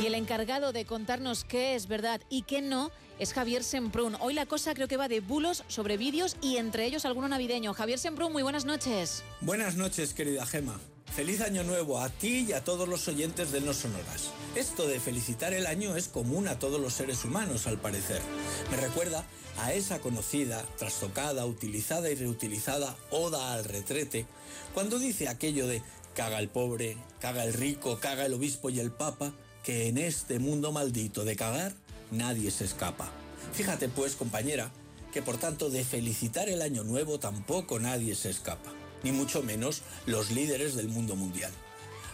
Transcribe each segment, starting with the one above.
Y el encargado de contarnos qué es verdad y qué no es Javier Semprún. Hoy la cosa creo que va de bulos sobre vídeos y entre ellos alguno navideño. Javier Semprún, muy buenas noches. Buenas noches, querida Gema. Feliz año nuevo a ti y a todos los oyentes de No Sonoras. Esto de felicitar el año es común a todos los seres humanos, al parecer. Me recuerda a esa conocida, trastocada, utilizada y reutilizada oda al retrete, cuando dice aquello de caga el pobre, caga el rico, caga el obispo y el papa, que en este mundo maldito de cagar nadie se escapa. Fíjate pues, compañera, que por tanto de felicitar el año nuevo tampoco nadie se escapa, ni mucho menos los líderes del mundo mundial.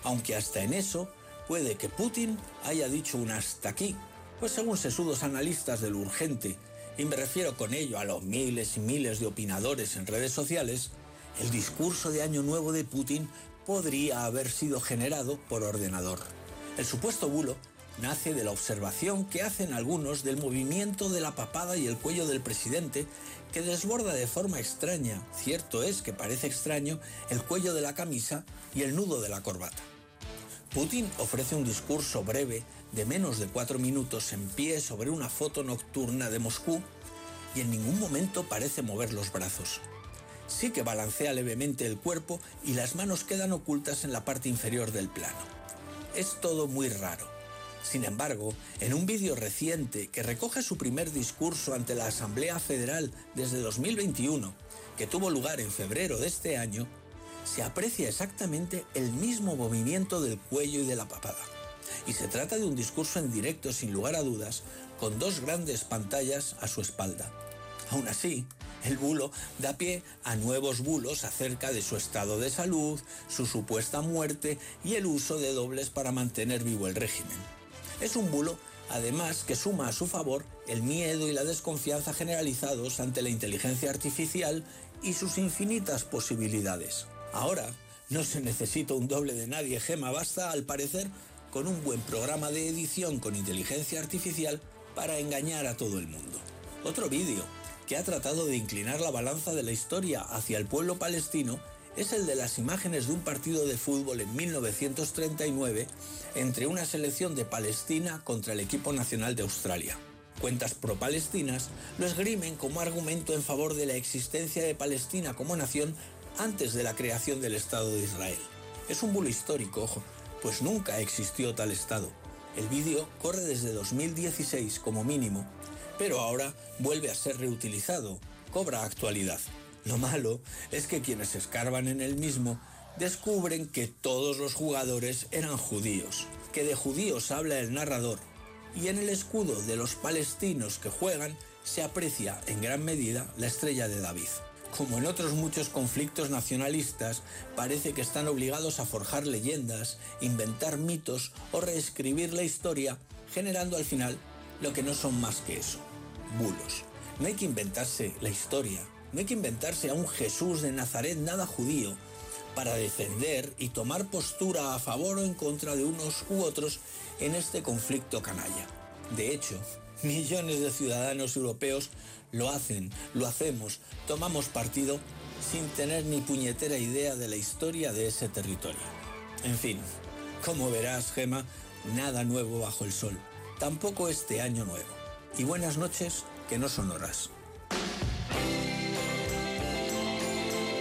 Aunque hasta en eso puede que Putin haya dicho un hasta aquí, pues según sesudos analistas de lo urgente, y me refiero con ello a los miles y miles de opinadores en redes sociales, el discurso de Año Nuevo de Putin podría haber sido generado por ordenador. El supuesto bulo nace de la observación que hacen algunos del movimiento de la papada y el cuello del presidente que desborda de forma extraña, cierto es que parece extraño, el cuello de la camisa y el nudo de la corbata. Putin ofrece un discurso breve de menos de cuatro minutos en pie sobre una foto nocturna de Moscú y en ningún momento parece mover los brazos. Sí que balancea levemente el cuerpo y las manos quedan ocultas en la parte inferior del plano. Es todo muy raro. Sin embargo, en un vídeo reciente que recoge su primer discurso ante la Asamblea Federal desde 2021, que tuvo lugar en febrero de este año, se aprecia exactamente el mismo movimiento del cuello y de la papada. Y se trata de un discurso en directo sin lugar a dudas, con dos grandes pantallas a su espalda. Aún así, el bulo da pie a nuevos bulos acerca de su estado de salud, su supuesta muerte y el uso de dobles para mantener vivo el régimen. Es un bulo, además, que suma a su favor el miedo y la desconfianza generalizados ante la inteligencia artificial y sus infinitas posibilidades. Ahora, no se necesita un doble de nadie, Gema, basta, al parecer, con un buen programa de edición con inteligencia artificial para engañar a todo el mundo. Otro vídeo que ha tratado de inclinar la balanza de la historia hacia el pueblo palestino es el de las imágenes de un partido de fútbol en 1939 entre una selección de Palestina contra el equipo nacional de Australia. Cuentas pro-palestinas lo esgrimen como argumento en favor de la existencia de Palestina como nación antes de la creación del Estado de Israel. Es un bulo histórico, ojo, pues nunca existió tal Estado. El vídeo corre desde 2016 como mínimo pero ahora vuelve a ser reutilizado, cobra actualidad. Lo malo es que quienes escarban en el mismo descubren que todos los jugadores eran judíos, que de judíos habla el narrador, y en el escudo de los palestinos que juegan se aprecia en gran medida la estrella de David. Como en otros muchos conflictos nacionalistas, parece que están obligados a forjar leyendas, inventar mitos o reescribir la historia, generando al final lo que no son más que eso, bulos. No hay que inventarse la historia, no hay que inventarse a un Jesús de Nazaret nada judío para defender y tomar postura a favor o en contra de unos u otros en este conflicto canalla. De hecho, millones de ciudadanos europeos lo hacen, lo hacemos, tomamos partido sin tener ni puñetera idea de la historia de ese territorio. En fin, como verás, Gema, nada nuevo bajo el sol tampoco este año nuevo. Y buenas noches que no son horas.